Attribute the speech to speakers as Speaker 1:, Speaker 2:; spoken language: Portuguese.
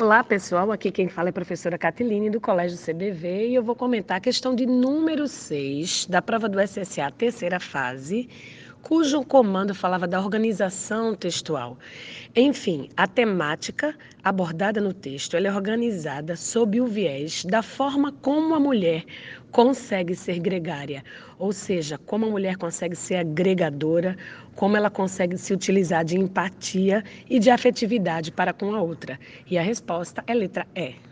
Speaker 1: Olá, pessoal. Aqui quem fala é a professora Catiline, do Colégio CBV, e eu vou comentar a questão de número 6 da prova do SSA, terceira fase, cujo comando falava da organização textual. Enfim, a temática abordada no texto é organizada sob o viés da forma como a mulher consegue ser gregária, ou seja, como a mulher consegue ser agregadora, como ela consegue se utilizar de empatia e de afetividade para com a outra. E a resposta é letra E.